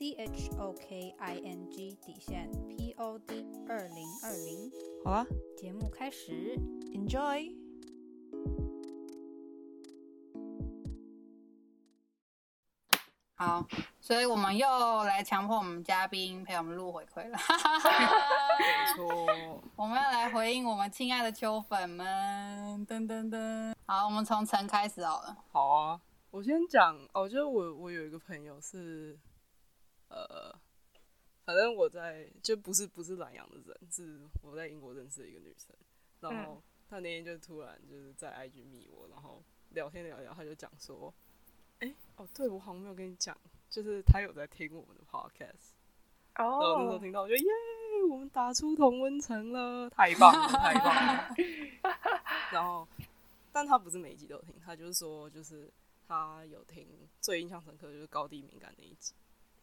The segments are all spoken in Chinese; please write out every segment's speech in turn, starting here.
C H O K I N G 底线 P O D 二零二零。好啊，节目开始，Enjoy。好，所以我们又来强迫我们嘉宾陪我们录回馈了。没错，我们要来回应我们亲爱的秋粉们。噔噔噔，好，我们从陈开始好了。好啊，我先讲哦，就是我我有一个朋友是，呃，反正我在就不是不是南阳的人，是我在英国认识的一个女生，然后她那天就突然就是在 IG 密我，然后聊天聊聊，她就讲说。哎、欸，哦，对，我好像没有跟你讲，就是她有在听我们的 podcast，哦、oh.，然后那时候听到，我就耶，我们打出同温层了，太棒了，太棒了。然后，但他不是每一集都有听，他就是说，就是他有听最印象深刻就是高低敏感那一集，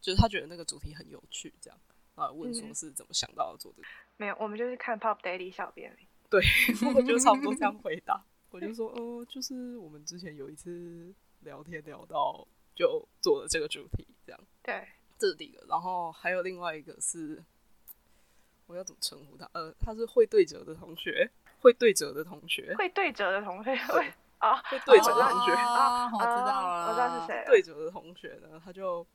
就是他觉得那个主题很有趣，这样啊，问说是怎么想到要做这个？没有，我们就是看 Pop Daily 小编。对，我就差不多这样 回答，我就说，哦、呃，就是我们之前有一次。聊天聊到就做了这个主题，这样。对，这是第一个。然后还有另外一个是，我要怎么称呼他？呃，他是会对折的同学，会对折的同学，会对折的同学，会啊，会对折的同学啊，我知道了，我知道是谁。对折的同学呢，他就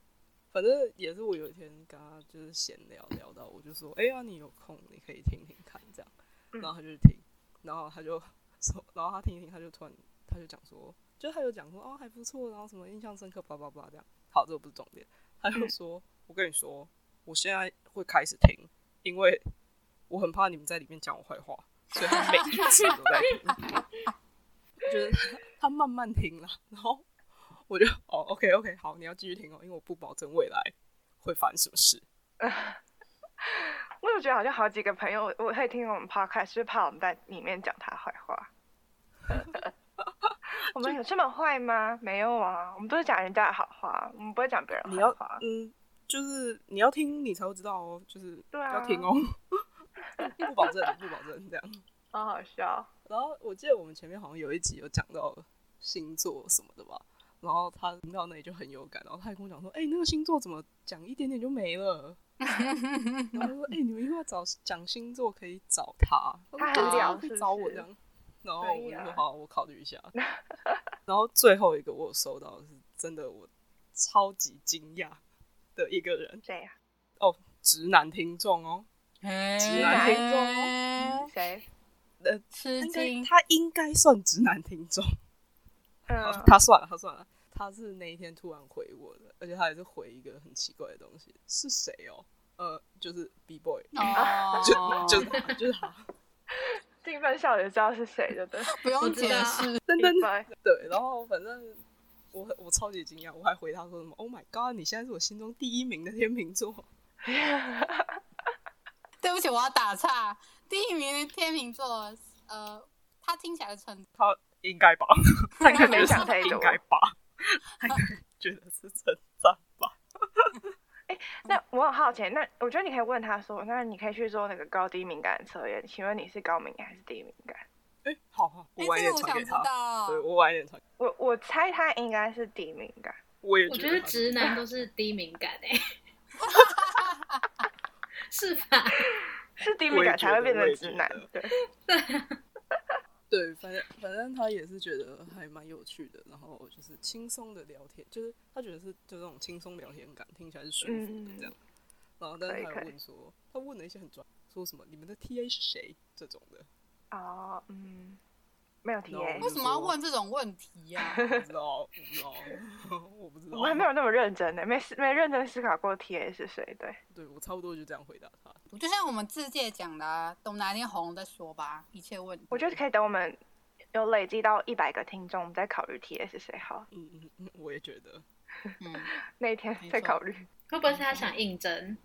反正也是我有一天跟他就是闲聊聊到，我就说，哎呀，你有空你可以听听看，这样。然后他就听，然后他就说，然后他听一听，他就突然他就讲说。就他就讲说哦还不错，然后什么印象深刻，叭叭叭这样。好，这个不是重点。他就说：“嗯、我跟你说，我现在会开始听，因为我很怕你们在里面讲我坏话，所以他每一次都在听。就是，他慢慢听了，然后我就哦，OK OK，好，你要继续听哦，因为我不保证未来会发生什么事。我有觉得好像好几个朋友，我会听我们 Podcast，是怕我们在里面讲他坏话。我们有这么坏吗？没有啊，我们都是讲人家的好话，我们不会讲别人坏话。嗯，就是你要听，你才会知道哦。就是对啊，要听哦，不保证，不保证这样。好好笑。然后我记得我们前面好像有一集有讲到星座什么的吧，然后他听到那里就很有感，然后他还跟我讲说：“哎、欸，那个星座怎么讲一点点就没了？”然后他说：“哎、欸，你们如果找讲星座可以找他，他很屌，可以找我这样。”然后我就说好，我考虑一下。然后最后一个我收到的是真的，我超级惊讶的一个人。谁呀？哦，直男听众哦，直男听众哦，谁？呃，吃惊，他应该算直男听众。嗯，他算了，他算了，他是那一天突然回我的，而且他也是回一个很奇怪的东西。是谁哦？呃，就是 B boy，就就就是他。兴奋笑也知道是谁的，对，不用解释，真的对。然后反正我我超级惊讶，我还回他说什么？Oh my god！你现在是我心中第一名的天秤座。对不起，我要打岔。第一名的天秤座，呃，他听起来很他应该吧？他应该没想太多，应该吧？他应该觉得是称赞吧？欸、那我很好奇，那我觉得你可以问他说，那你可以去做那个高低敏感的测验。请问你是高敏感还是低敏感？哎、欸，好好，我晚一点传给他。对，我晚一点传。我我猜他应该是低敏感。我也觉得，我觉得直男都是低敏感哎、欸，是吧？是低敏感才会变成直男，对对。对，反正反正他也是觉得还蛮有趣的，然后就是轻松的聊天，就是他觉得是就这种轻松聊天感，听起来是舒服的这样。嗯、然后但是他有问说，他问了一些很专，说什么你们的 TA 是谁这种的。啊，嗯，没有 TA，为什么要问这种问题呀、啊？不知道，不知道，我不知道，我还没有那么认真呢，没思没认真思考过 TA 是谁。对，对我差不多就这样回答他。就像我们自介讲的、啊，等哪天红再说吧，一切问题。我觉得可以等我们有累积到一百个听众，我们再考虑 T A 是谁好。嗯嗯嗯，我也觉得。嗯，那一天再考虑。会不会是他想应征？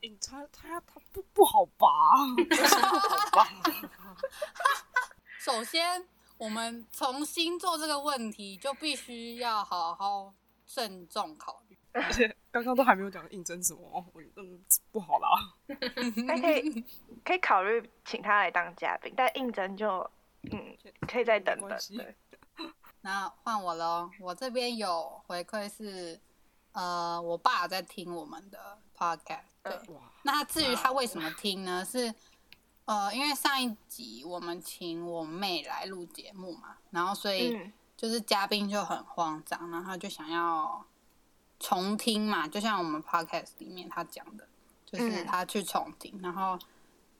他他他不不好拔，不好拔。首先，我们从星座这个问题就必须要好好慎重考虑。而 且刚刚都还没有讲应征什么，我嗯不好啦。还 可以可以考虑请他来当嘉宾，但应征就嗯可以再等等。对，那换我喽，我这边有回馈是，呃，我爸在听我们的 podcast。对，那至于他为什么听呢？是呃，因为上一集我们请我妹来录节目嘛，然后所以就是嘉宾就很慌张，然后他就想要。重听嘛，就像我们 podcast 里面他讲的，就是他去重听，嗯、然后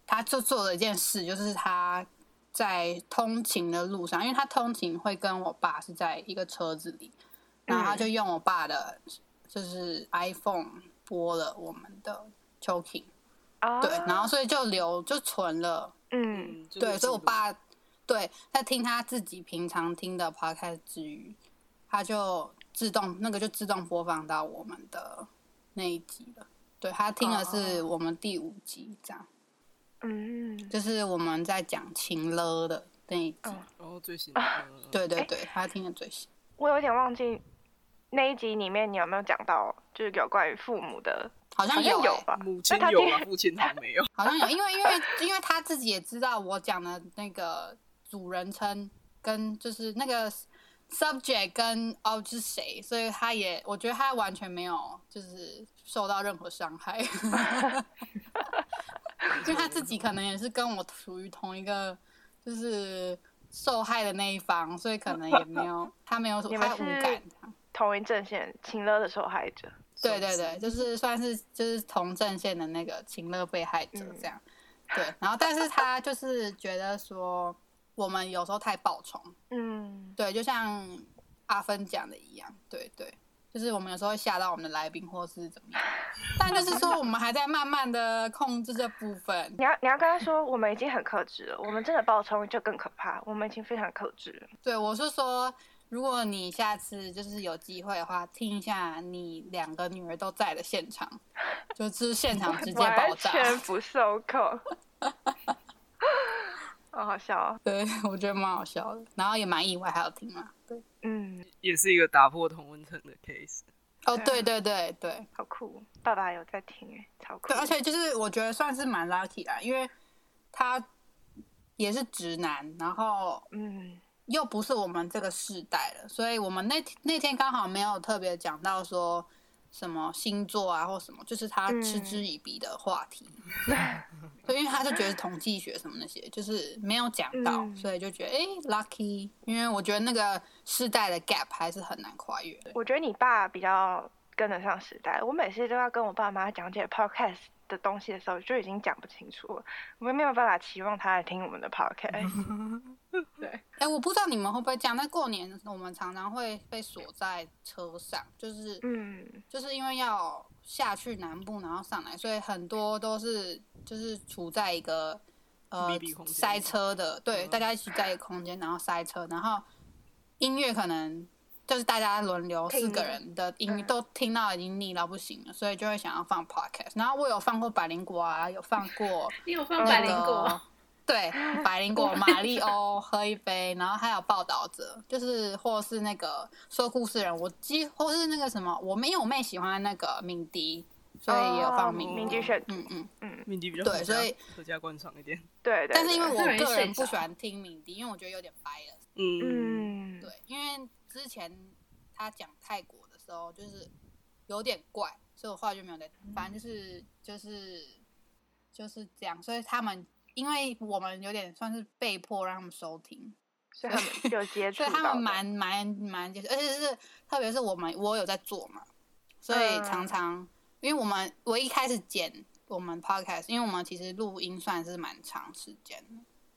他就做了一件事，就是他在通勤的路上，因为他通勤会跟我爸是在一个车子里，然后他就用我爸的，就是 iPhone 播了我们的 Choking，、哦、对，然后所以就留就存了，嗯，对，所以我爸对在听他自己平常听的 podcast 之余，他就。自动那个就自动播放到我们的那一集了。对，他听的是我们第五集这样，嗯，就是我们在讲情了的那一集，哦，最新，对对对，他听的最新。我有点忘记那一集里面你有没有讲到，就是有关于父母的，好像有有吧？母亲有啊，父亲还没有，好像有，因为因为因为他自己也知道我讲的那个主人称跟就是那个。subject 跟哦是谁，所以他也我觉得他完全没有就是受到任何伤害，因为他自己可能也是跟我属于同一个就是受害的那一方，所以可能也没有 他没有什么太无感，同一阵线情勒的受害者，对对对，就是算是就是同阵线的那个情乐被害者这样，嗯、对，然后但是他就是觉得说。我们有时候太暴冲，嗯，对，就像阿芬讲的一样，对对，就是我们有时候会吓到我们的来宾或是怎么样，但就是说我们还在慢慢的控制这部分。你要你要跟他说，我们已经很克制了，我们真的暴冲就更可怕，我们已经非常克制了。对，我是说，如果你下次就是有机会的话，听一下你两个女儿都在的现场，就是现场直接爆炸，完全不受控。好好笑哦，对，我觉得蛮好笑的，然后也蛮意外，还有听嘛，对，嗯，也是一个打破同温层的 case。哦，对对对对，好酷，爸爸有在听哎，超酷。对，而且就是我觉得算是蛮 lucky 啦，因为他也是直男，然后嗯，又不是我们这个世代了，所以我们那那天刚好没有特别讲到说。什么星座啊，或什么，就是他嗤之以鼻的话题。对、嗯，因为他就觉得统计学什么那些，就是没有讲到，嗯、所以就觉得哎、欸、lucky。因为我觉得那个世代的 gap 还是很难跨越。我觉得你爸比较跟得上时代，我每次都要跟我爸妈讲解 podcast 的东西的时候，就已经讲不清楚了。我们没有办法期望他来听我们的 podcast。对，哎、欸，我不知道你们会不会这样。那过年的时候，我们常常会被锁在车上，就是，嗯，就是因为要下去南部，然后上来，所以很多都是就是处在一个呃塞车的，对，大家一起在一个空间，然后塞车，然后音乐可能就是大家轮流四个人的音都听到已经腻到不行了，所以就会想要放 podcast。然后我有放过百灵果啊，有放过，你有放百灵果？对，百灵果、马里欧喝一杯，然后还有报道者，就是或是那个说故事人，我几或是那个什么，我没有我妹喜欢那个敏迪，所以也有放敏敏迪选，嗯嗯嗯，敏迪比较对，所以合家观赏一点。对对。但是因为我个人不喜欢听敏迪，因为我觉得有点掰了。嗯。对，因为之前他讲泰国的时候，就是有点怪，所以我后来就没有在。反正就是就是就是这样，所以他们。因为我们有点算是被迫让他们收听，所以他们有接触，所以他们蛮蛮蛮接触，而且是特别是我们我有在做嘛，所以常常、嗯、因为我们我一开始剪我们 podcast，因为我们其实录音算是蛮长时间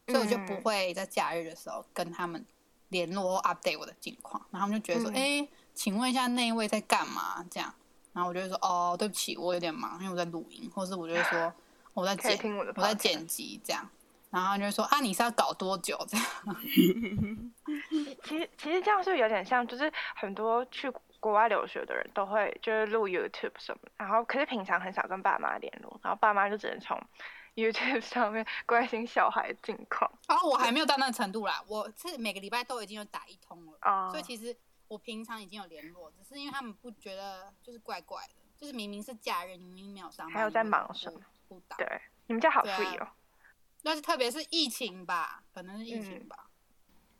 的，所以我就不会在假日的时候跟他们联络 update 我的近况，然后他们就觉得说，哎、请问一下那一位在干嘛？这样，然后我就会说，哦，对不起，我有点忙，因为我在录音，或是我就会说。我在剪，我，我在剪辑这样，然后就说啊，你是要搞多久这样？其实其实这样是不是有点像，就是很多去国外留学的人都会就是录 YouTube 什么，然后可是平常很少跟爸妈联络，然后爸妈就只能从 YouTube 上面关心小孩近况。然后我还没有到那个程度啦，我是每个礼拜都已经有打一通了，哦、所以其实我平常已经有联络，只是因为他们不觉得就是怪怪的，就是明明是假日，明明没有上班，还有在忙什么不打。对，你们家好 free 哦。那是特别是疫情吧，可能是疫情吧。嗯、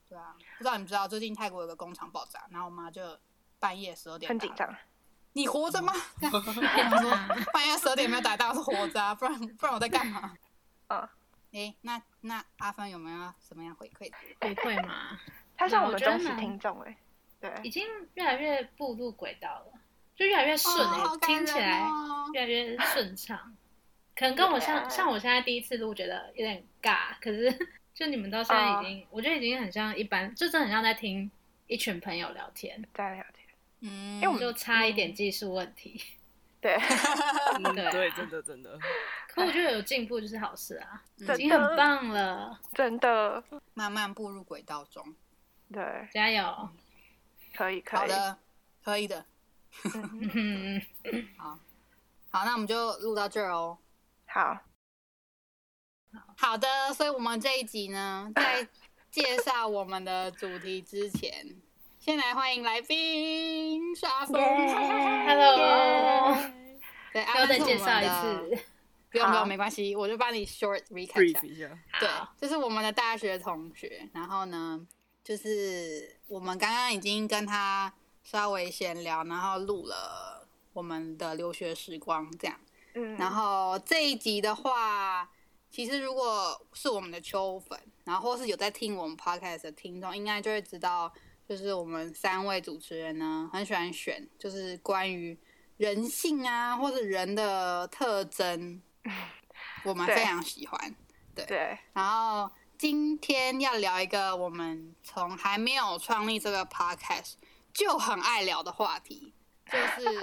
对啊，不知道你知道最近泰国有个工厂爆炸，然后我妈就半夜十二点。很紧张。你活着吗？半夜十二点没有打到是活着啊，不然不然我在干嘛？嗯，哎、欸，那那阿芬有没有什么样回馈？回馈吗？他像我们忠实听众哎，对，已经越来越步入轨道了，就越来越顺哎、欸哦，听起来越来越顺畅。可能跟我像像我现在第一次录，觉得有点尬，可是就你们到现在已经，哦、我觉得已经很像一般，就真的很像在听一群朋友聊天，在聊天。嗯，因为我们就差一点技术问题，对，对。对，真的真的。可我觉得有进步就是好事啊，已经很棒了，真的，慢慢步入轨道中，对，加油，可以，可以，好的，可以的，好，好，那我们就录到这儿哦，好，好的，所以我们这一集呢，在介绍我们的主题之前。先来欢迎来宾沙芬，Hello，对，要再介绍一次，不用不用，没关系，我就帮你 short recap 一下。一下。对，这、就是我们的大学同学，然后呢，就是我们刚刚已经跟他稍微闲聊，然后录了我们的留学时光这样。嗯，然后这一集的话，其实如果是我们的秋粉，然后或是有在听我们 podcast 的听众，应该就会知道。就是我们三位主持人呢，很喜欢选，就是关于人性啊，或者人的特征，我们非常喜欢。对，对，然后今天要聊一个我们从还没有创立这个 podcast 就很爱聊的话题，就是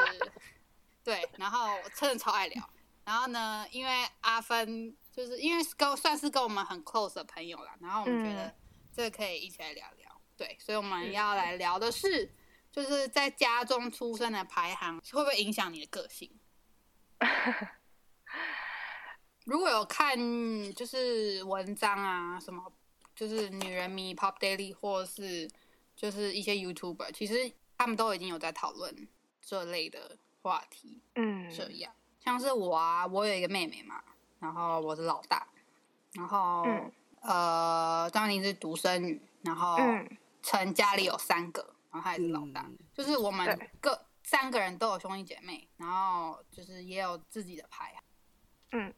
对。然后我真的超爱聊。然后呢，因为阿芬就是因为跟算是跟我们很 close 的朋友啦，然后我们觉得这个可以一起来聊聊。对，所以我们要来聊的是，就是在家中出生的排行会不会影响你的个性？如果有看就是文章啊，什么就是女人迷 Pop Daily 或是就是一些 YouTuber，其实他们都已经有在讨论这类的话题。嗯，这样像是我啊，我有一个妹妹嘛，然后我是老大，然后、嗯、呃，张宁是独生女，然后。嗯成家里有三个，然后他也是老大，嗯、就是我们各三个人都有兄弟姐妹，然后就是也有自己的排行，嗯，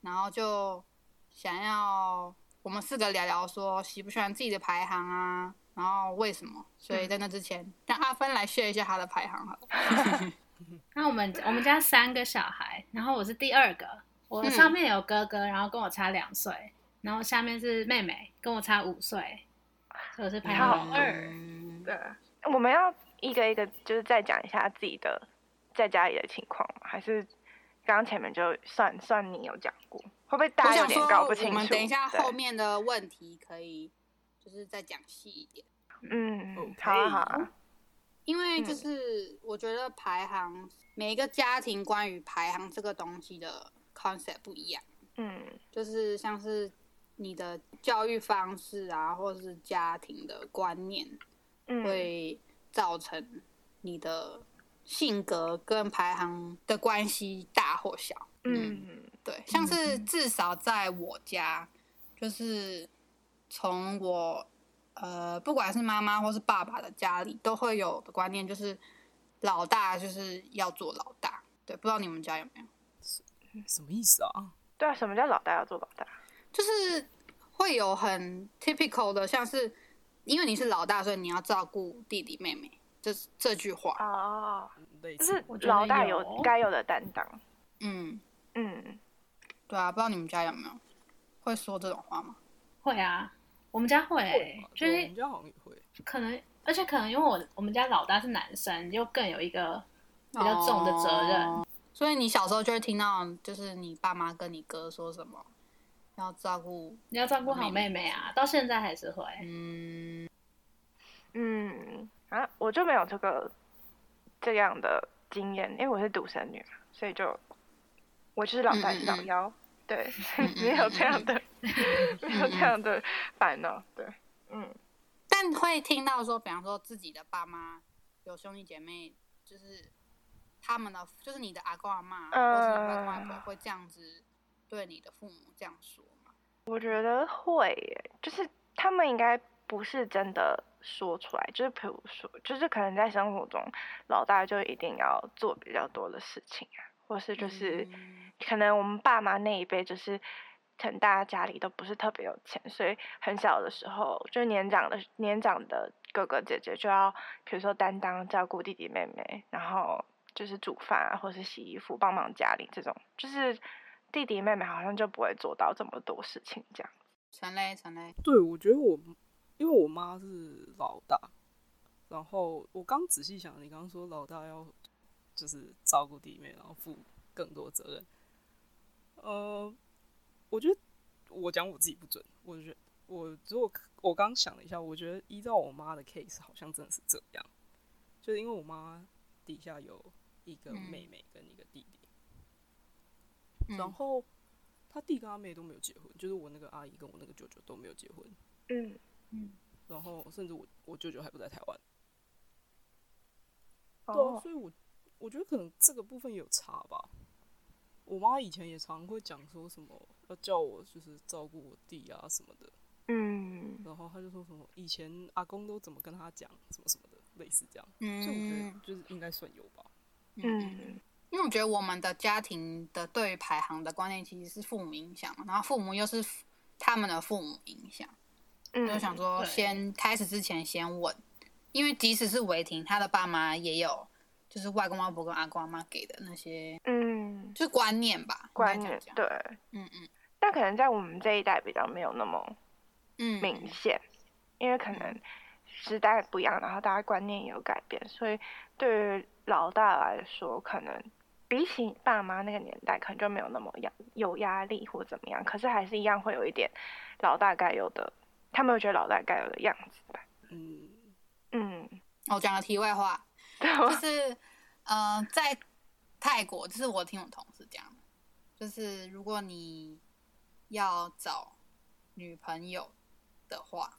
然后就想要我们四个聊聊说喜不喜欢自己的排行啊，然后为什么？所以在那之前，嗯、让阿芬来 share 一下他的排行好了。那我们我们家三个小孩，然后我是第二个，我上面有哥哥，然后跟我差两岁，然后下面是妹妹，跟我差五岁。我是排行二，对，我们要一个一个就是再讲一下自己的在家里的情况吗？还是刚刚前面就算算你有讲过，会不会大家有点搞不清楚？我们等一下后面的问题可以就是再讲细一点。嗯，好啊好啊，因为就是我觉得排行每一个家庭关于排行这个东西的 concept 不一样，嗯，就是像是。你的教育方式啊，或者是家庭的观念，会造成你的性格跟排行的关系大或小。嗯，对，像是至少在我家，就是从我呃，不管是妈妈或是爸爸的家里，都会有的观念，就是老大就是要做老大。对，不知道你们家有没有？什么意思啊？对啊，什么叫老大要做老大？就是会有很 typical 的，像是因为你是老大，所以你要照顾弟弟妹妹，这这句话。哦，就是老大有。该有的担当。嗯。嗯，对啊，不知道你们家有没有会说这种话吗？会啊，我们家会、欸，就是我们家好像也会，可能而且可能因为我我们家老大是男生，就更有一个比较重的责任，哦、所以你小时候就会听到，就是你爸妈跟你哥说什么。要照顾，你要照顾好妹妹啊！到现在还是会。嗯嗯啊，我就没有这个这样的经验，因为我是独生女嘛，所以就我就是老大老幺，对，没有这样的，没有这样的烦恼，对，嗯。但会听到说，比方说自己的爸妈有兄弟姐妹，就是他们的，就是你的阿公阿妈，或者你外公外婆会这样子对你的父母这样说吗？我觉得会耶，就是他们应该不是真的说出来，就是比如说，就是可能在生活中，老大就一定要做比较多的事情啊，或是就是可能我们爸妈那一辈就是。可能大家家里都不是特别有钱，所以很小的时候，就年长的年长的哥哥姐姐就要，比如说担当照顾弟弟妹妹，然后就是煮饭啊，或是洗衣服，帮忙家里这种，就是弟弟妹妹好像就不会做到这么多事情这样。陈嘞，陈嘞，对，我觉得我因为我妈是老大，然后我刚仔细想，你刚刚说老大要就是照顾弟妹，然后负更多责任，呃。我觉得我讲我自己不准。我觉得我如果我刚想了一下，我觉得依照我妈的 case，好像真的是这样。就是因为我妈底下有一个妹妹跟一个弟弟，嗯、然后他弟跟他妹都没有结婚，就是我那个阿姨跟我那个舅舅都没有结婚。嗯。嗯，然后甚至我我舅舅还不在台湾。哦、对啊，所以我我觉得可能这个部分有差吧。我妈以前也常会讲说什么要叫我就是照顾我弟啊什么的，嗯，然后她就说什么以前阿公都怎么跟他讲什么什么的，类似这样，嗯，所以我觉得就是应该算有吧，嗯，因为我觉得我们的家庭的对于排行的观念其实是父母影响，然后父母又是他们的父母影响，嗯，就想说。先开始之前先问，因为即使是维婷，他的爸妈也有。就是外公外婆跟阿公阿妈给的那些，嗯，就是观念吧，观念对，嗯嗯，但可能在我们这一代比较没有那么，嗯，明显，因为可能时代不一样，然后大家观念也有改变，所以对于老大来说，可能比起爸妈那个年代，可能就没有那么压有压力或怎么样，可是还是一样会有一点老大该有的，他们会觉得老大该有的样子吧，嗯。嗯，我讲个题外话。就是，呃，在泰国，就是我听我同事讲，就是如果你要找女朋友的话，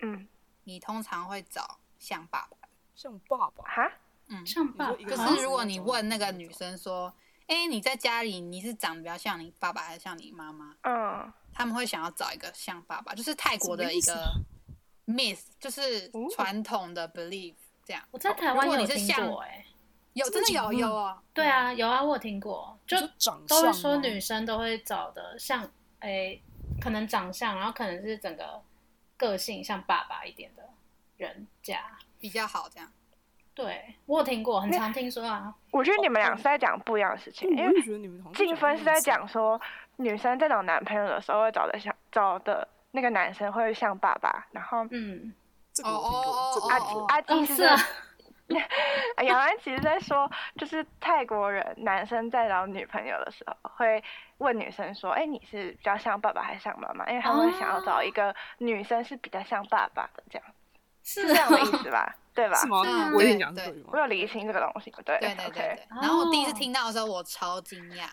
嗯，你通常会找像爸爸，像爸爸哈，嗯，像爸爸。可是如果你问那个女生说，哎、欸，你在家里你是长得比较像你爸爸还是像你妈妈？嗯，他们会想要找一个像爸爸，就是泰国的一个 myth，就是传统的 belief。这样，我在台湾有听过哎、欸，有真的有有哦，对啊，有啊，我有听过，就都会说女生都会找的像，哎、欸，可能长相，然后可能是整个个性像爸爸一点的人家比较好，这样。对，我有听过，很常听说啊。我觉得你们俩是在讲不一样的事情，因为静芬是在讲说女生在找男朋友的时候会找的像找的那个男生会像爸爸，然后嗯。哦哦哦，阿阿基是，杨安其实在说，就是泰国人男生在找女朋友的时候，会问女生说：“哎，你是比较像爸爸还是像妈妈？”因为他们会想要找一个女生是比较像爸爸的，这样是这样的意思吧？对吧？是吗？我也讲对，我有理清这个东西，对对对对。然后我第一次听到的时候，我超惊讶，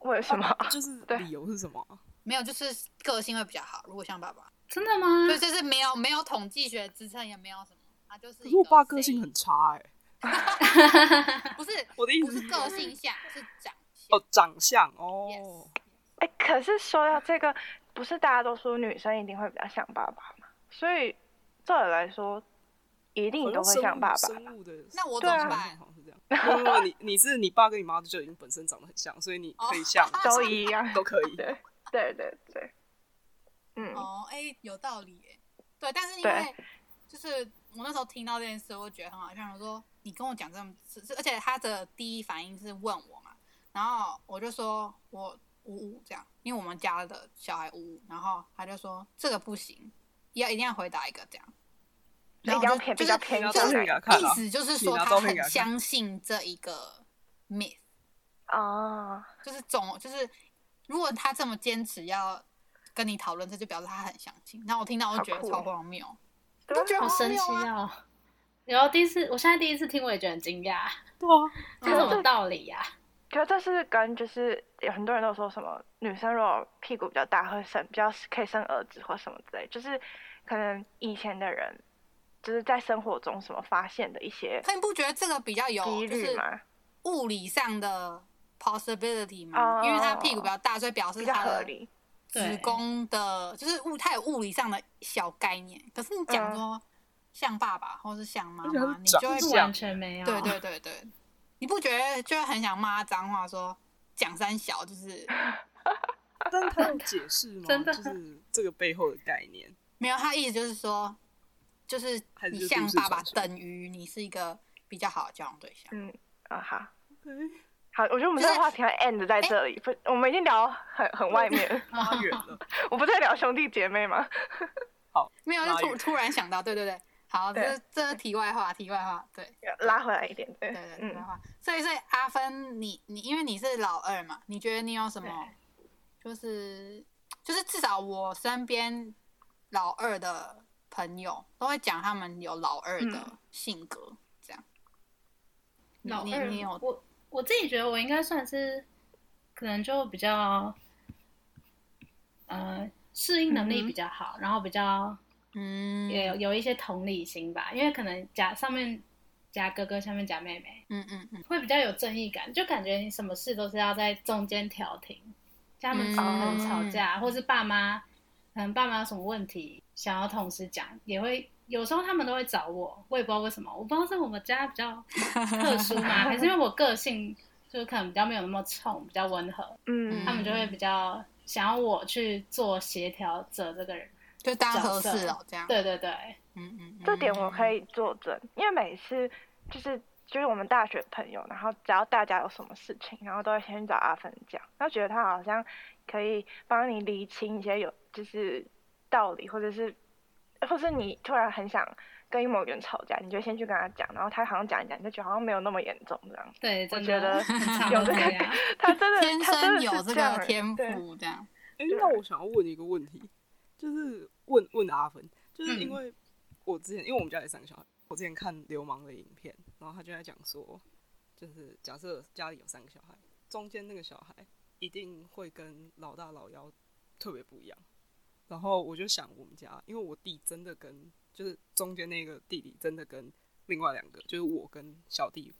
为什么？就是理由是什么？没有，就是个性会比较好，如果像爸爸。真的吗？对，就是没有没有统计学支撑，也没有什么，他就是。可是我爸个性很差哎、欸。不是我的意思，不是个性像，是长相。哦，长相哦。哎 Yes.、欸，可是说到这个，不是大家都说女生一定会比较像爸爸吗？所以照理来说，一定都会像爸爸。那我怎么办？因为 你你是你爸跟你妈就已经本身长得很像，所以你可以像 都一样，都可以。对对对对。嗯哦，哎、欸，有道理哎，对，但是因为就是我那时候听到这件事，我觉得很好笑。我说你跟我讲这么，而且他的第一反应是问我嘛，然后我就说我五五这样，因为我们家的小孩五五，然后他就说这个不行，要一定要回答一个这样，然后就就是就是意思就是说他很相信这一个 myth 啊，就是总就是如果他这么坚持要。跟你讨论，这就表示他很相信。然后我听到，我就觉得超荒谬，都觉得好神奇啊！然后第一次，我现在第一次听，我也觉得很惊讶。对啊，这是什么道理呀、啊？觉得这是跟就是有很多人都说什么女生如果屁股比较大会生比较可以生儿子或什么之类，就是可能以前的人就是在生活中什么发现的一些，可你不觉得这个比较有几率吗？物理上的 possibility 吗？因为他屁股比较大，所以表示他的子宫的，就是物，他有物理上的小概念。可是你讲说像爸爸或是像妈妈，你就会完全没有。对对对对。你不觉得就会很想骂脏话，说蒋三小就是？但是他有解释吗？真的就是这个背后的概念。没有，他意思就是说，就是你像爸爸等于你是一个比较好的交往对象。嗯啊好好，我觉得我们这个话题要 end 在这里，不、欸，我们已经聊很很外面，拉远了。我不在聊兄弟姐妹吗？好，没有，就突突然想到，对对对。好，这这是题外话，题外话，对，拉回来一点，对对对，题外话。所以所以阿芬，你你因为你是老二嘛，你觉得你有什么？就是就是至少我身边老二的朋友都会讲他们有老二的性格，嗯、这样。老二，你有我我自己觉得我应该算是，可能就比较，呃，适应能力比较好，嗯、然后比较。嗯，也有有一些同理心吧，因为可能夹上面夹哥哥，下面夹妹妹，嗯嗯嗯，会比较有正义感，就感觉你什么事都是要在中间调停，像他们可能吵架，嗯、或是爸妈，可能爸妈有什么问题想要同时讲，也会有时候他们都会找我，我也不知道为什么，我不知道是我们家比较特殊吗，还是因为我个性就可能比较没有那么冲，比较温和，嗯，他们就会比较想要我去做协调者这个人。就当合适哦，这样。对对对，嗯嗯，这点我可以作证，因为每次就是就是我们大学朋友，然后只要大家有什么事情，然后都会先找阿芬讲，然后觉得他好像可以帮你理清一些有就是道理，或者是或是你突然很想跟某个人吵架，你就先去跟他讲，然后他好像讲一讲，你就觉得好像没有那么严重这样。对，我觉得 有这个，他真的 天生有这个天赋这样。哎，那我想要问一个问题，就是。问问阿芬，就是因为我之前，嗯、因为我们家有三个小孩，我之前看流氓的影片，然后他就在讲说，就是假设家里有三个小孩，中间那个小孩一定会跟老大老幺特别不一样。然后我就想我们家，因为我弟真的跟就是中间那个弟弟真的跟另外两个，就是我跟小弟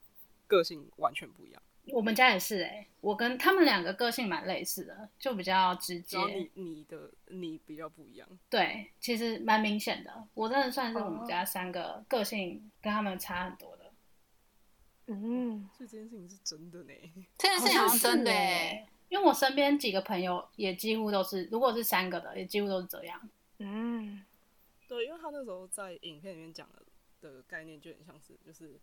个性完全不一样。我们家也是哎、欸，我跟他们两个个性蛮类似的，就比较直接。你你的你比较不一样。对，其实蛮明显的。我真的算是我们家三个个性跟他们差很多的。嗯，所以这件事情是真的呢。这件事情是真的，因为我身边几个朋友也几乎都是，如果是三个的，也几乎都是这样。嗯，对，因为他那时候在影片里面讲的的概念就很像是，就是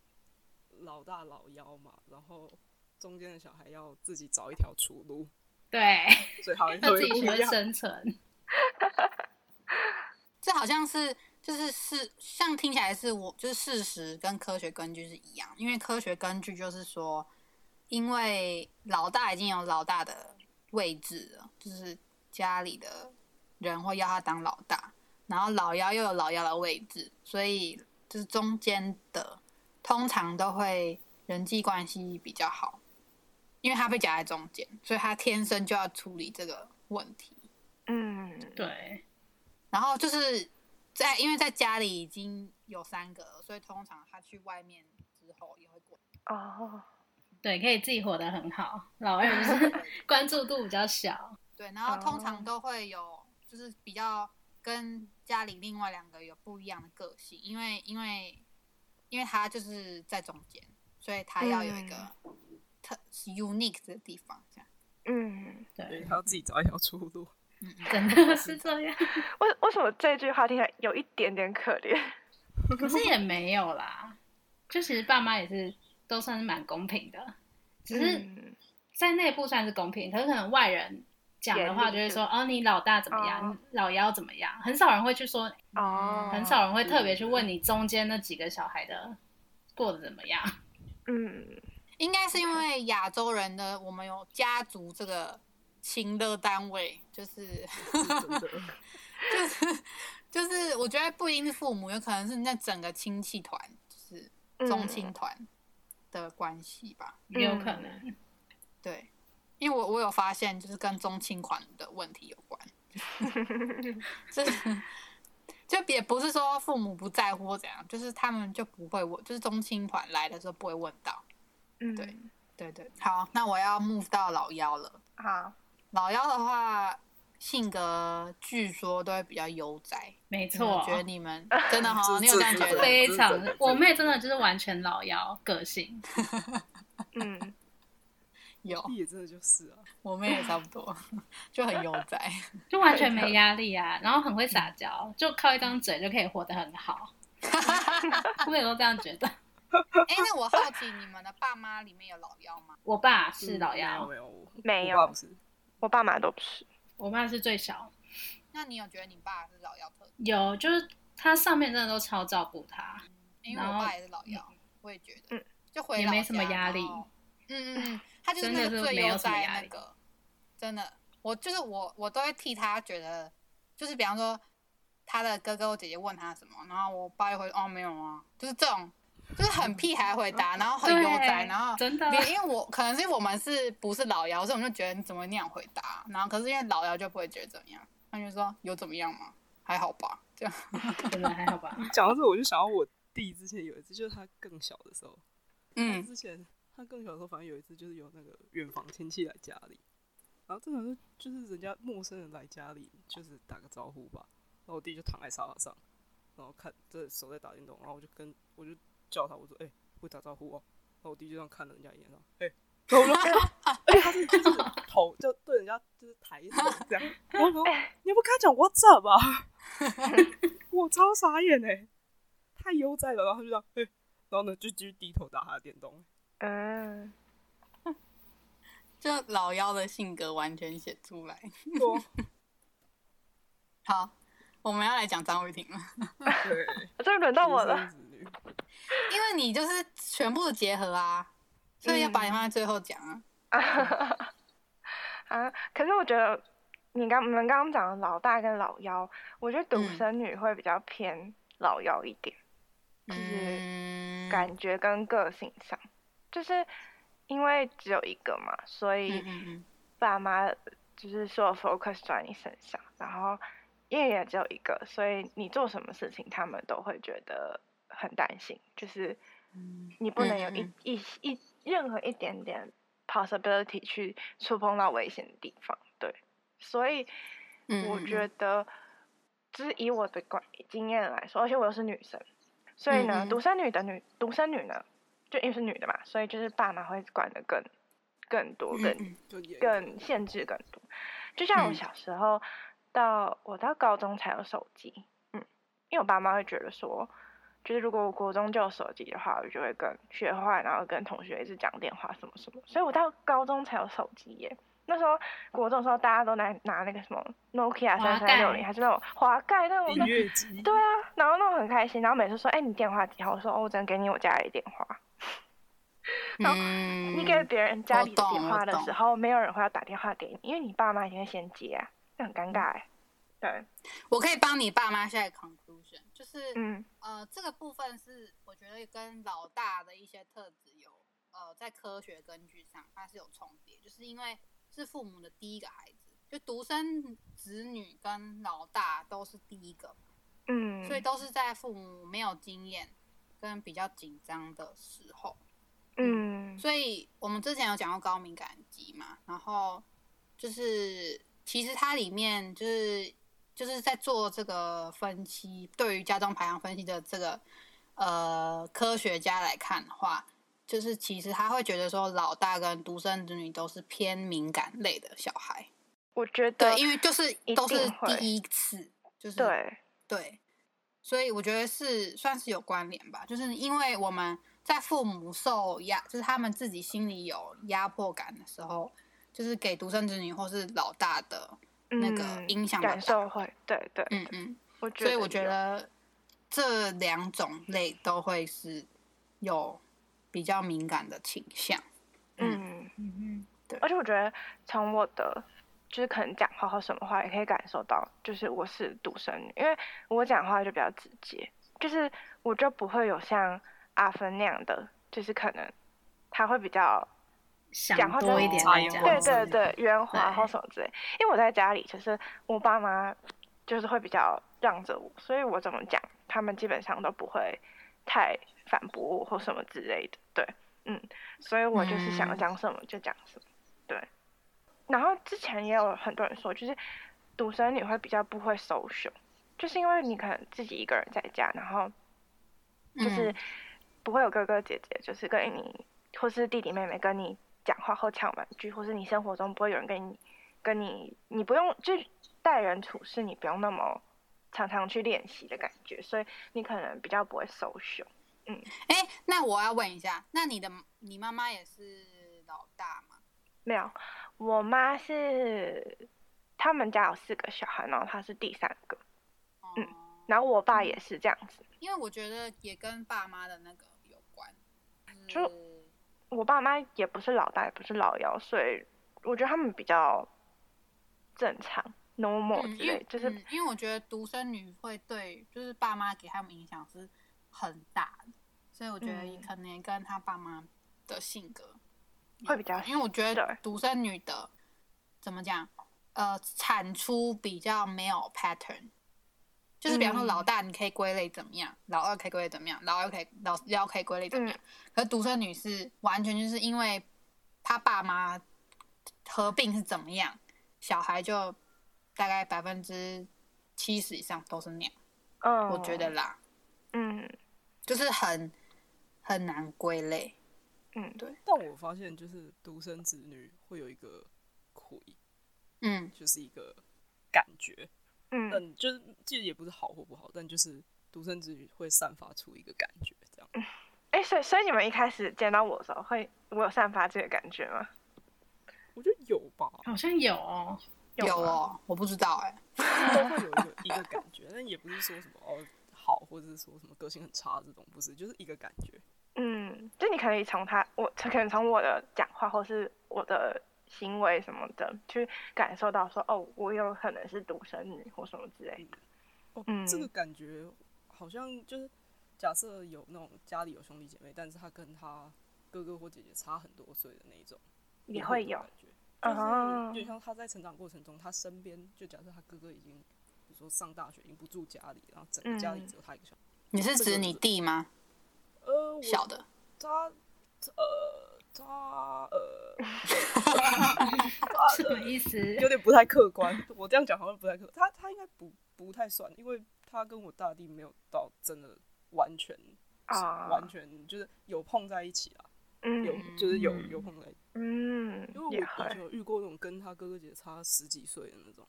老大老幺嘛，然后。中间的小孩要自己找一条出路，对，最好他 自己学生存。这好像是就是是像听起来是我就是事实跟科学根据是一样，因为科学根据就是说，因为老大已经有老大的位置了，就是家里的人会要他当老大，然后老幺又有老幺的位置，所以就是中间的通常都会人际关系比较好。因为他被夹在中间，所以他天生就要处理这个问题。嗯，对。然后就是在，因为在家里已经有三个了，所以通常他去外面之后也会过。哦，对，可以自己活得很好。老二就是 关注度比较小。对，然后通常都会有，就是比较跟家里另外两个有不一样的个性，因为因为因为他就是在中间，所以他要有一个。嗯特 unique 的地方，这样，嗯，对，他要自己找一条出路，嗯，真的是这样。为为什么这句话听起来有一点点可怜？可是也没有啦，就其实爸妈也是都算是蛮公平的，只是在内部算是公平，可是可能外人讲的话就会说，哦，你老大怎么样，老幺怎么样，很少人会去说，哦，很少人会特别去问你中间那几个小孩的过得怎么样，嗯。应该是因为亚洲人的我们有家族这个情的单位，就是，就是就是，我觉得不一定是父母，有可能是那整个亲戚团，就是宗亲团的关系吧，也有可能。对，因为我我有发现，就是跟中青款的问题有关，就是就也不是说父母不在乎或怎样，就是他们就不会问，就是中青团来的时候不会问到。嗯，对对对，好，那我要 move 到老幺了。好，老幺的话。性格据说都会比较悠哉，没错。我觉得你们真的 哈，你有这样觉得？非常，我妹真的就是完全老妖个性。嗯，有。也真的就是啊，我妹也差不多，就很悠哉，就完全没压力啊，然后很会撒娇，就靠一张嘴就可以活得很好。我也都这样觉得。哎，那我好奇，你们的爸妈里面有老妖吗？我爸是老妖，没有，没有，我爸妈都不是。我爸是最小，那你有觉得你爸是老幺特？有，就是他上面真的都超照顾他，因为我爸也是老幺，我也觉得，就回也没什么压力，嗯嗯，他就是那个最悠哉那个，真的，我就是我，我都会替他觉得，就是比方说他的哥哥或姐姐问他什么，然后我爸又会哦没有啊，就是这种。就是很屁孩回答，然后很悠哉，然后真的，因为我可能是因为我们是不是老幺，所以我们就觉得你怎么会那样回答？然后可是因为老幺就不会觉得怎么样，他就说有怎么样吗？还好吧，这样真的还好吧。讲到这，我就想到我弟之前有一次，就是他更小的时候，嗯，之前他更小的时候，反正有一次就是有那个远房亲戚来家里，然后正常是就是人家陌生人来家里，就是打个招呼吧。然后我弟就躺在沙发上，然后看这手在打电动，然后我就跟我就。叫他，我说：“哎、欸，会打招呼哦。”然后我弟就这样看了人家一眼，说：“哎、欸，怎么了？”而且他是就是头就对人家就是抬头这样。我说：“你不跟他讲 What's up 啊？” 我超傻眼哎，太悠哉了。然后他就这样，哎、欸，然后呢就继续低头打他的电动。嗯，就老妖的性格完全写出来。好，我们要来讲张伟婷了。对，终于轮到我了。因为你就是全部的结合啊，所以要把你放在最后讲啊。啊，可是我觉得你刚你们刚刚讲的老大跟老幺，我觉得独生女会比较偏老幺一点，嗯、就是感觉跟个性上，就是因为只有一个嘛，所以爸妈就是说 focus 在你身上，然后因为也只有一个，所以你做什么事情，他们都会觉得。很担心，就是你不能有一、嗯、一一,一任何一点点 possibility 去触碰到危险的地方，对，所以我觉得，就是以我的观经验来说，而且我又是女生，所以呢，独、嗯、生女的女独生女呢，就因为是女的嘛，所以就是爸妈会管的更更多，更、嗯、更限制更多。就像我小时候到我到高中才有手机，嗯，因为我爸妈会觉得说。就是如果我国中就有手机的话，我就会跟学坏，然后跟同学一直讲电话什么什么。所以我到高中才有手机耶。那时候国中的时候，大家都拿拿那个什么 Nokia 三三六零，还是那种滑盖那种。对啊，然后那种很开心，然后每次说，哎、欸，你电话几号？我说，哦，我只能给你我家里电话。然后你给别人家里的电话的时候，没有人会要打电话给你，因为你爸妈一定会先接啊，那很尴尬哎。对，我可以帮你爸妈下 conclusion，就是，嗯，呃，这个部分是我觉得跟老大的一些特质有，呃，在科学根据上它是有重叠，就是因为是父母的第一个孩子，就独生子女跟老大都是第一个，嗯，所以都是在父母没有经验跟比较紧张的时候，嗯，所以我们之前有讲过高敏感肌嘛，然后就是其实它里面就是。就是在做这个分析，对于家中排行分析的这个呃科学家来看的话，就是其实他会觉得说老大跟独生子女都是偏敏感类的小孩。我觉得对，因为就是都是第一次，就是对对，所以我觉得是算是有关联吧。就是因为我们在父母受压，就是他们自己心里有压迫感的时候，就是给独生子女或是老大的。那个影响感受会，对对，嗯嗯，我觉所以我觉得这两种类都会是有比较敏感的倾向，嗯嗯嗯，对。而且我觉得从我的就是可能讲话或什么话也可以感受到，就是我是独生女，因为我讲话就比较直接，就是我就不会有像阿芬那样的，就是可能他会比较讲话多一点，对对对，圆滑或什么之类。因为我在家里，其实我爸妈就是会比较让着我，所以我怎么讲，他们基本上都不会太反驳我或什么之类的。对，嗯，所以我就是想讲什么就讲什么。对。然后之前也有很多人说，就是独生女会比较不会 social，就是因为你可能自己一个人在家，然后就是不会有哥哥姐姐，就是跟你或是弟弟妹妹跟你讲话或抢玩具，或是你生活中不会有人跟你跟你，你不用就待人处事，你不用那么常常去练习的感觉，所以你可能比较不会 social。嗯，哎，那我要问一下，那你的你妈妈也是老大吗？没有。我妈是，他们家有四个小孩，然后她是第三个，嗯，然后我爸也是这样子。因为我觉得也跟爸妈的那个有关，就我爸妈也不是老大，也不是老幺，所以我觉得他们比较正常，normal 之类，就是因为我觉得独生女会对，就是爸妈给他们影响是很大的，所以我觉得可能跟他爸妈的性格。会比较，因为我觉得独生女的怎么讲，呃，产出比较没有 pattern，就是比方说老大你可以归类怎么样，嗯、老二可以归类怎么样，老二可以老幺可以归类怎么样，嗯、可是独生女是完全就是因为他爸妈合并是怎么样，小孩就大概百分之七十以上都是那样，嗯，我觉得啦，嗯，就是很很难归类。嗯，对。但我发现，就是独生子女会有一个苦，嗯，就是一个感觉，嗯，但就是其实也不是好或不好，但就是独生子女会散发出一个感觉，这样。哎、欸，所以所以你们一开始见到我的时候，会我有散发这个感觉吗？我觉得有吧，好像有哦，有，有哦，我不知道哎、欸，都会有一个一个感觉，但也不是说什么哦好，或者是说什么个性很差这种，不是，就是一个感觉。嗯，就你可以从他，我可能从我的讲话或是我的行为什么的，去感受到说，哦，我有可能是独生女或什么之类的。哦，嗯，这个感觉好像就是，假设有那种家里有兄弟姐妹，但是他跟他哥哥或姐姐差很多岁的那一种，也会有感觉，就是就像他在成长过程中，他身边就假设他哥哥已经，比如说上大学，已经不住家里，然后整个家里只有他一个小孩。你是指你弟吗？呃，小的，他，呃，他，呃，什么意思？有点不太客观。我这样讲好像不太客观。他他应该不不太算，因为他跟我大弟没有到真的完全啊，完全就是有碰在一起啊。嗯，有就是有有碰在一起。嗯，因为我以前有遇过那种跟他哥哥姐姐差十几岁的那种。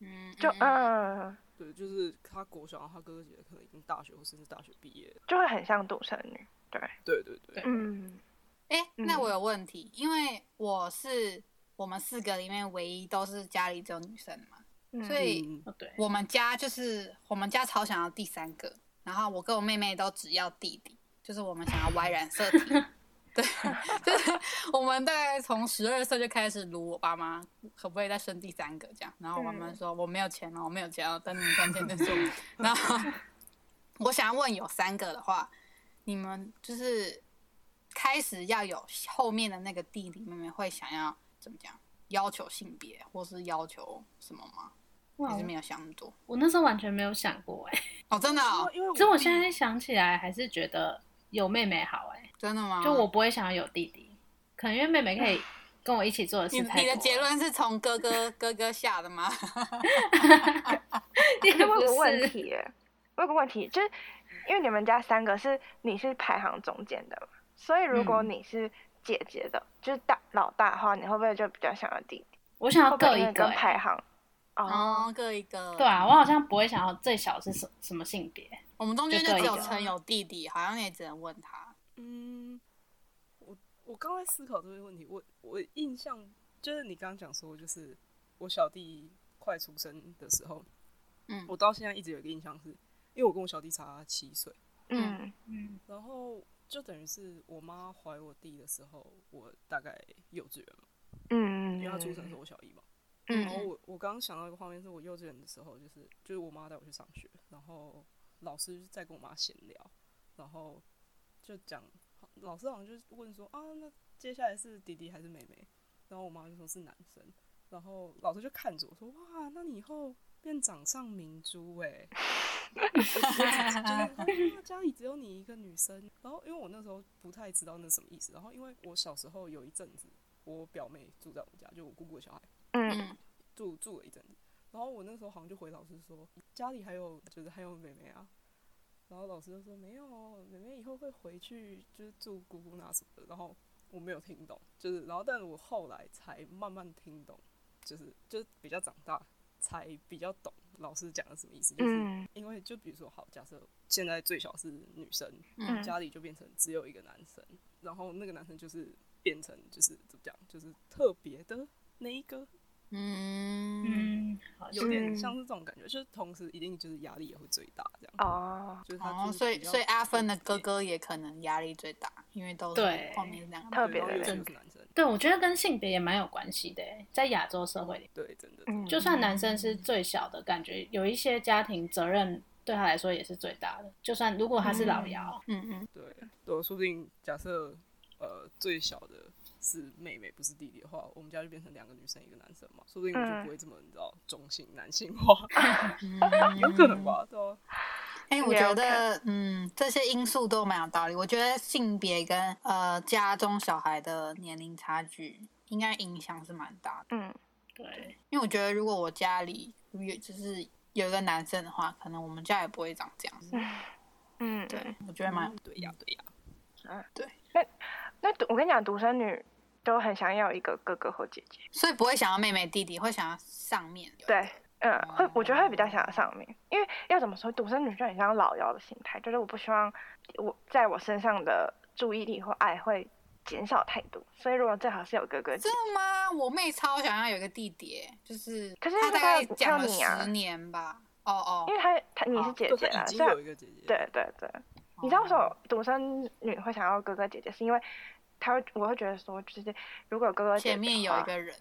嗯，就嗯，对，就是他国小，他哥哥姐姐可能已经大学或甚至大学毕业了，就会很像独生女。对，对对对，嗯，哎、欸，那我有问题，因为我是我们四个里面唯一都是家里只有女生嘛，嗯、所以我们家就是我们家超想要第三个，然后我跟我妹妹都只要弟弟，就是我们想要 Y 染色体。对，就是我们大概从十二岁就开始撸我爸妈可不可以再生第三个这样，然后我妈妈说我没有钱了，我没有钱了，等你们赚钱再说。然后我想要问，有三个的话，你们就是开始要有后面的那个弟弟妹妹会想要怎么讲？要求性别或是要求什么吗？还是没有想那么多？我那时候完全没有想过哎、欸。哦，真的哦，因为其实我现在想起来还是觉得有妹妹好哎、欸。真的吗？就我不会想要有弟弟，可能因为妹妹可以跟我一起做的事太多。你的结论是从哥哥 哥哥下的吗？也不是。我有个问题，我有个问题，就是因为你们家三个是你是排行中间的嘛，所以如果你是姐姐的，嗯、就是大老大的话，你会不会就比较想要弟弟？我想要各一个排行。哦，各一个。对啊，我好像不会想要最小是什什么性别。我们中间就只有陈有弟弟，好像也只能问他。嗯，我我刚才思考这个问题，我我印象就是你刚刚讲说，就是我小弟快出生的时候，嗯，我到现在一直有一个印象是，因为我跟我小弟差七岁，嗯嗯，然后就等于是我妈怀我弟的时候，我大概幼稚园嘛，嗯，因为他出生的时候我小姨嘛，嗯，然后我我刚刚想到一个画面，是我幼稚园的时候，就是就是我妈带我去上学，然后老师在跟我妈闲聊，然后。就讲，老师好像就问说啊，那接下来是弟弟还是妹妹？然后我妈就说是男生，然后老师就看着我说哇，那你以后变掌上明珠哎，就是家里只有你一个女生。然后因为我那时候不太知道那什么意思，然后因为我小时候有一阵子，我表妹住在我们家，就我姑姑的小孩，嗯，住住了一阵子。然后我那时候好像就回老师说，家里还有就是还有妹妹啊。然后老师就说没有，妹妹以后会回去就是住姑姑那什么的。然后。我没有听懂，就是，然后，但是我后来才慢慢听懂，就是，就是比较长大才比较懂老师讲的什么意思，就是因为就比如说，好，假设现在最小是女生，嗯，家里就变成只有一个男生，然后那个男生就是变成就是怎么讲，就是特别的那一个。嗯，有点像是这种感觉，就是同时一定就是压力也会最大这样。哦，就是他就是，所以所以阿芬的哥哥也可能压力最大，因为都是后面两个特别的男生。对，我觉得跟性别也蛮有关系的，在亚洲社会里，对，真的，就算男生是最小的，感觉有一些家庭责任对他来说也是最大的。就算如果他是老幺，嗯嗯，对，对，说不定假设呃最小的。是妹妹不是弟弟的话，我们家就变成两个女生一个男生嘛，说不定我就不会这么你知道中性男性化，有可能吧？对。哎，我觉得嗯，这些因素都蛮有道理。我觉得性别跟呃家中小孩的年龄差距应该影响是蛮大的。嗯，对。因为我觉得如果我家里有就是有一个男生的话，可能我们家也不会长这样子。嗯，对，我觉得蛮对呀，对呀。嗯，对。那那我跟你讲，独生女。都很想要一个哥哥或姐姐，所以不会想要妹妹弟弟，会想要上面。对，嗯，会，我觉得会比较想要上面，因为要怎么说，独生女就很像老幺的心态，就是我不希望我在我身上的注意力或爱会减少太多，所以如果最好是有哥哥姐姐。真的吗？我妹超想要有一个弟弟，就是可是她大概讲了十年吧。哦哦，因为他他你是姐姐啊，已经有一个姐姐。对对对，你知道为什么独生女会想要哥哥姐姐，是因为。她会，我会觉得说，就是如果哥哥前面有一个人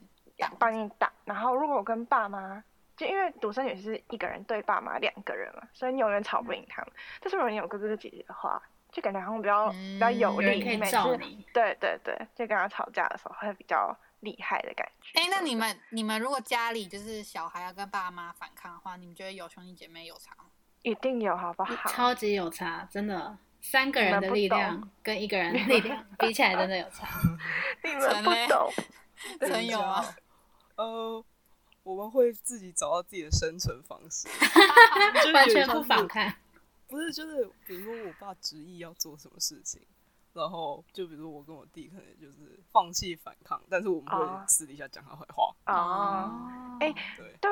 帮你挡，然后如果我跟爸妈，就因为独生女是一个人对爸妈两个人嘛，所以你永远吵不赢他们。但是如果你有哥哥姐姐的话，就感觉好像比较、嗯、比较有力，可以罩你。对对对，就跟他吵架的时候会比较厉害的感觉。哎、欸，那你们你们如果家里就是小孩要跟爸妈反抗的话，你们觉得有兄弟姐妹有差吗？一定有，好不好？超级有差，真的。三个人的力量 跟一个人的力量 比起来，真的有差。你们不懂，真有啊。呃，我们会自己找到自己的生存方式，完全不反抗。不是，就是比如说我爸执意要做什么事情，然后就比如说我跟我弟可能就是放弃反抗，但是我们会私底下讲他坏话。哦，哎，对对。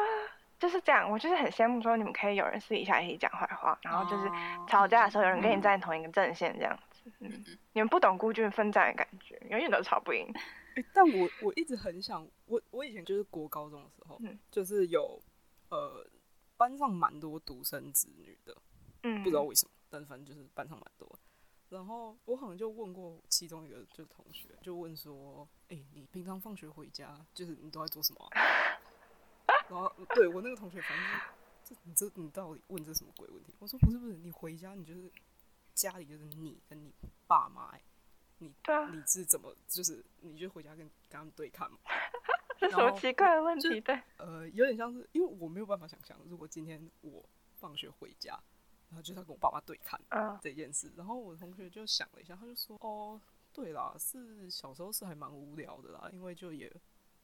就是这样，我就是很羡慕说你们可以有人私底下一起讲坏话，然后就是吵架的时候有人跟你站同一个阵线这样子。嗯，嗯，你们不懂孤军奋战的感觉，永远都吵不赢。欸，但我我一直很想，我我以前就是国高中的时候，嗯，就是有呃班上蛮多独生子女的，嗯，不知道为什么，但反正就是班上蛮多。然后我好像就问过其中一个就同学，就问说，哎，欸，你平常放学回家，就是你都在做什么啊？然后对我那个同学，反正这你这你到底问这什么鬼问题？我说不是不是，你回家你就是家里就是你跟你爸妈，你你是怎么就是你就回家跟跟他们对抗嘛？这什么奇怪的问题？对，呃，有点像是因为我没有办法想象，如果今天我放学回家，然后就要跟我爸妈对抗这件事，然后我同学就想了一下，他就说：“哦，对啦，是小时候是还蛮无聊的啦，因为就也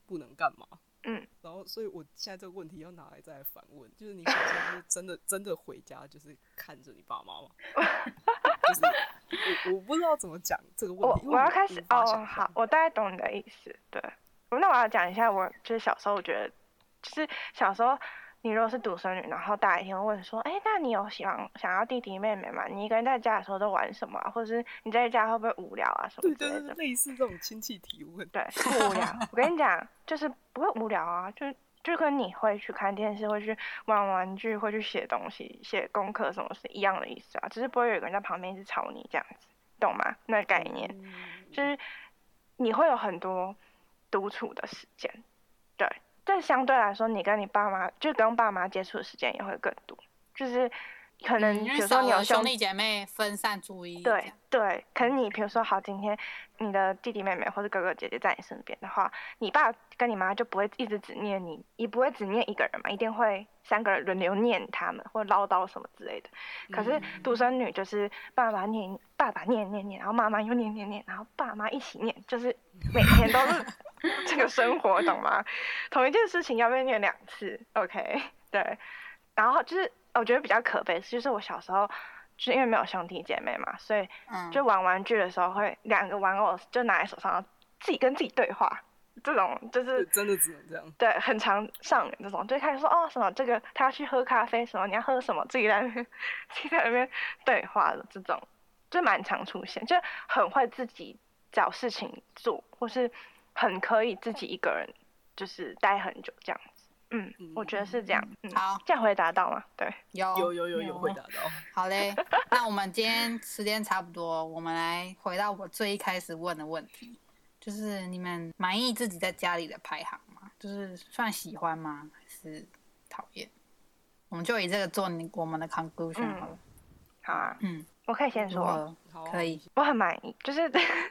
不能干嘛。”嗯，然后，所以我现在这个问题要拿来再来反问，就是你小时候是真的真的回家就是看着你爸妈吗？就是我我不知道怎么讲这个问题。我我要开始哦，好，我大概懂你的意思。对，那我要讲一下，我就是小时候我觉得，就是小时候。你如果是独生女，然后大家一定会问说：“哎、欸，那你有喜欢想要弟弟妹妹吗？你一个人在家的时候都玩什么、啊？或者是你在家会不会无聊啊？什么之类的？”对对对，类似这种亲戚提问。对，不无聊。我跟你讲，就是不会无聊啊，就就跟你会去看电视，会去玩玩具，会去写东西、写功课什么是一样的意思啊，只是不会有一个人在旁边一直吵你这样子，懂吗？那概念、嗯、就是你会有很多独处的时间，对。但相对来说，你跟你爸妈就跟爸妈接触的时间也会更多，就是可能比如说你有兄弟姐妹分散注意，对对，可能你比如说好，今天你的弟弟妹妹或者哥哥姐姐在你身边的话，你爸跟你妈就不会一直只念你，也不会只念一个人嘛，一定会三个人轮流念他们或唠叨什么之类的。可是独生女就是爸爸念，爸爸念念念，然后妈妈又念念念，然后爸妈一起念，就是每天都是 这个生活，懂吗？同一件事情要被念两次，OK？对，然后就是。我觉得比较可悲，就是我小时候，就是因为没有兄弟姐妹嘛，所以就玩玩具的时候会两个玩偶就拿在手上，自己跟自己对话，这种就是真的只能这样。对，很常上演这种，就开始说哦什么这个他要去喝咖啡，什么你要喝什么，自己在那边自己在那边对话的这种，就蛮常出现，就很会自己找事情做，或是很可以自己一个人就是待很久这样。嗯，我觉得是这样。嗯、好，这样回答到吗？对，有有有有有回答到。好嘞，那我们今天时间差不多，我们来回到我最一开始问的问题，就是你们满意自己在家里的排行吗？就是算喜欢吗？还是讨厌？我们就以这个做你我们的 conclusion 好了。嗯、好啊，嗯，我可以先说，可以，我很满意，就是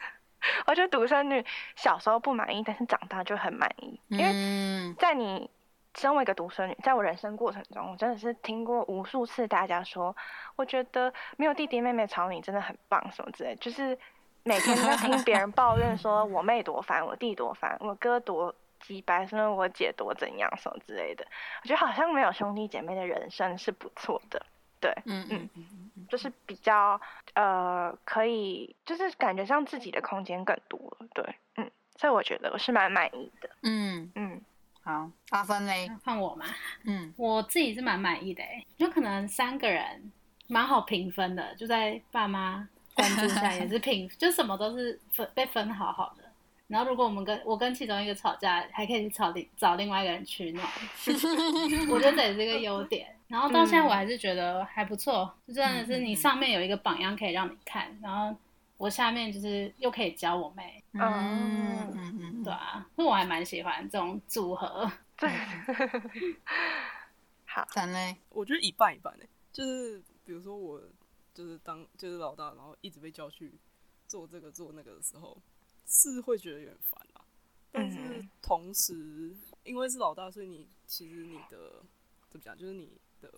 我觉得独生女小时候不满意，但是长大就很满意，因为在你。身为一个独生女，在我人生过程中，我真的是听过无数次大家说，我觉得没有弟弟妹妹吵你真的很棒，什么之类，就是每天都在听别人抱怨说我妹多烦，我弟多烦，我哥多鸡掰，什么我姐多怎样什么之类的。我觉得好像没有兄弟姐妹的人生是不错的，对，嗯嗯嗯，就是比较呃可以，就是感觉上自己的空间更多了，对，嗯，所以我觉得我是蛮满意的，嗯嗯。好，八分嘞，换我嘛。嗯，我自己是蛮满意的诶，就可能三个人蛮好平分的，就在爸妈关注下 也是平，就什么都是分被分好好的。然后如果我们跟我跟其中一个吵架，还可以去吵另找另外一个人取暖，我觉得这也是一个优点。然后到现在我还是觉得还不错，嗯、就真的是你上面有一个榜样可以让你看，然后。我下面就是又可以教我妹，嗯嗯嗯，对啊，所以我还蛮喜欢这种组合。对，好，咱嘞，我觉得一半一半诶，就是比如说我就是当就是老大，然后一直被叫去做这个做那个的时候，是会觉得有点烦啊。但是同时，因为是老大，所以你其实你的怎么讲，就是你的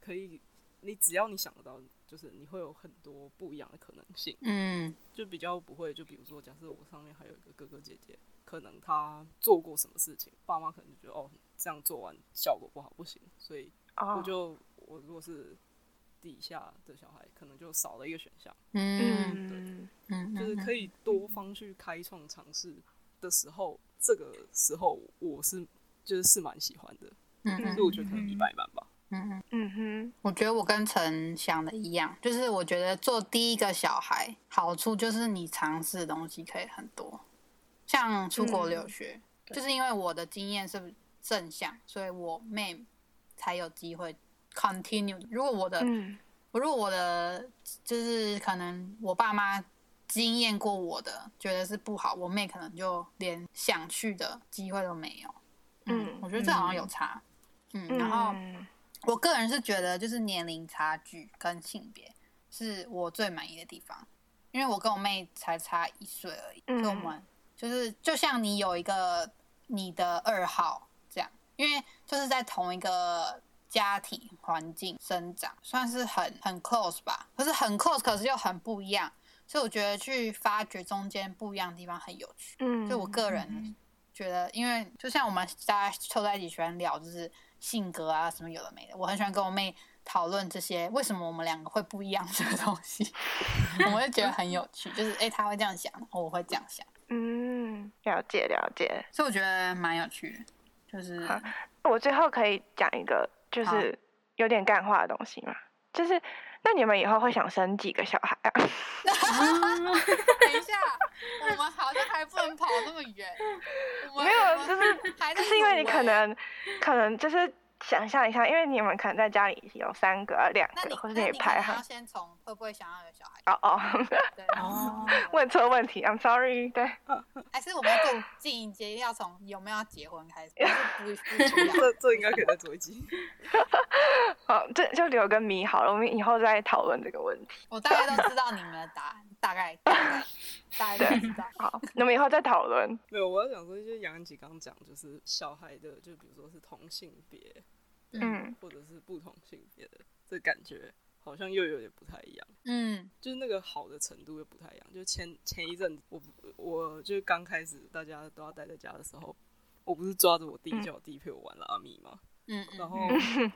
可以，你只要你想得到。就是你会有很多不一样的可能性，嗯，就比较不会，就比如说，假设我上面还有一个哥哥姐姐，可能他做过什么事情，爸妈可能就觉得哦，这样做完效果不好，不行，所以我就、oh. 我如果是底下的小孩，可能就少了一个选项，嗯，对，嗯，就是可以多方去开创尝试的时候，这个时候我是就是是蛮喜欢的，嗯，所以我觉得可能一百万吧。嗯嗯哼，我觉得我跟陈想的一样，就是我觉得做第一个小孩好处就是你尝试的东西可以很多，像出国留学，嗯、就是因为我的经验是正向，所以我妹才有机会 continue。如果我的，嗯、如果我的就是可能我爸妈经验过我的，觉得是不好，我妹可能就连想去的机会都没有。嗯，嗯我觉得这好像有差。嗯，嗯然后。我个人是觉得，就是年龄差距跟性别是我最满意的地方，因为我跟我妹才差一岁而已，跟我们就是就像你有一个你的二号这样，因为就是在同一个家庭环境生长，算是很很 close 吧，可是很 close，可是又很不一样，所以我觉得去发掘中间不一样的地方很有趣。嗯，就我个人觉得，因为就像我们大家凑在一起喜欢聊，就是。性格啊，什么有的没的，我很喜欢跟我妹讨论这些，为什么我们两个会不一样这个东西，我会觉得很有趣。就是哎，她会这样想，我会这样想。嗯，了解了解，所以我觉得蛮有趣的。就是我最后可以讲一个，就是有点干话的东西嘛，就是那你们以后会想生几个小孩啊？等一下，我们好像还不能跑那么远。没有，就是还是因为你可能，可能就是想象一下，因为你们可能在家里有三个、两个，或者可以排好。要先从会不会想要有小孩？哦哦，对哦，问错问题，I'm sorry。对，还是我们要更进一阶，要从有没有要结婚开始？不不 这这应该可以再做一集。好，这就留个谜好了，我们以后再讨论这个问题。我大概都知道你们的答案，大概 大概大概知道。好，那么以后再讨论。没有，我要讲说，就是杨安琪刚刚讲，就是小孩的，就比如说是同性别，嗯，或者是不同性别的，这感觉好像又有点不太一样。嗯，就是那个好的程度又不太一样。就前前一阵，我我就是刚开始大家都要待在家的时候，我不是抓着我弟叫我弟陪我玩拉米吗？嗯，然后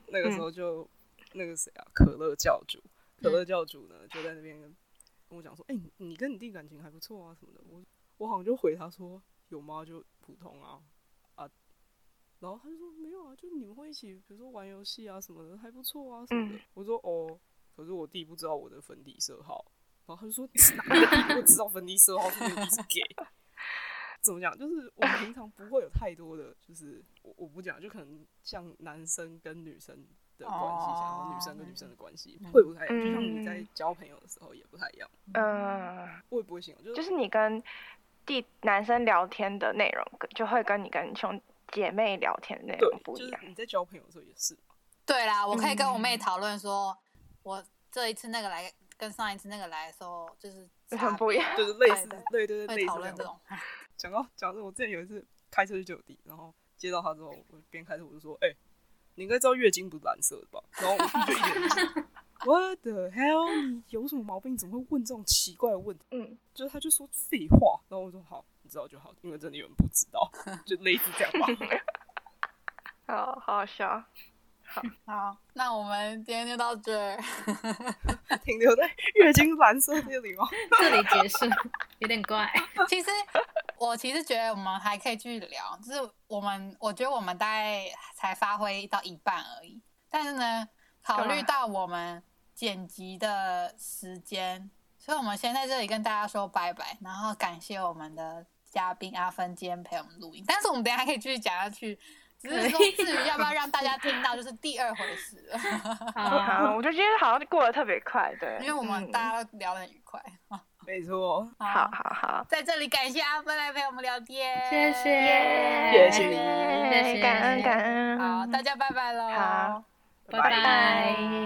那个时候就那个谁啊，可乐教主，可乐教主呢就在那边跟我讲说，哎、欸，你跟你弟感情还不错啊什么的。我我好像就回他说，有吗？就普通啊啊。然后他就说没有啊，就你们会一起，比如说玩游戏啊什么的，还不错啊什么的。我说哦，可是我弟不知道我的粉底色号。然后他就说，哪个弟不知道粉底色号？是你弟是 gay。怎么讲？就是我平常不会有太多的，就是我我不讲，就可能像男生跟女生的关系，像、oh, 女生跟女生的关系、嗯、会不太一样，就像你在交朋友的时候也不太一样。嗯，我也不会形容，就是就是你跟弟男生聊天的内容，就会跟你跟兄姐妹聊天的内容不一样。就是、你在交朋友的时候也是。对啦，我可以跟我妹讨论说，嗯、我这一次那个来跟上一次那个来的时候，就是很不一样，就是类似，对对对，会讨论这种。讲到讲到，我之前有一次开车去救我弟，然后接到他之后，我边开车我就说：“哎、欸，你应该知道月经不是蓝色的吧？” 然后我弟就一脸 What the hell？你有什么毛病？怎么会问这种奇怪的问题？嗯，就是他就说废话，然后我说：“好，你知道就好，因为真的有人不知道，就类似这样吧。”好好好笑。好，好，那我们今天就到这儿，停留在月经蓝色这里吗？这里结束，有点怪。其实我其实觉得我们还可以继续聊，就是我们我觉得我们大概才发挥到一半而已。但是呢，考虑到我们剪辑的时间，所以我们先在这里跟大家说拜拜，然后感谢我们的嘉宾阿芬今天陪我们录音。但是我们等一下还可以继续讲下去。只是说，至于要不要让大家听到，就是第二回事了。好，好，我觉得今天好像过得特别快，对，因为我们大家都聊得很愉快。没错，好好好，在这里感谢阿芬来陪我们聊天，谢谢，谢谢你，谢谢，感恩感恩。好，大家拜拜喽，好，拜拜。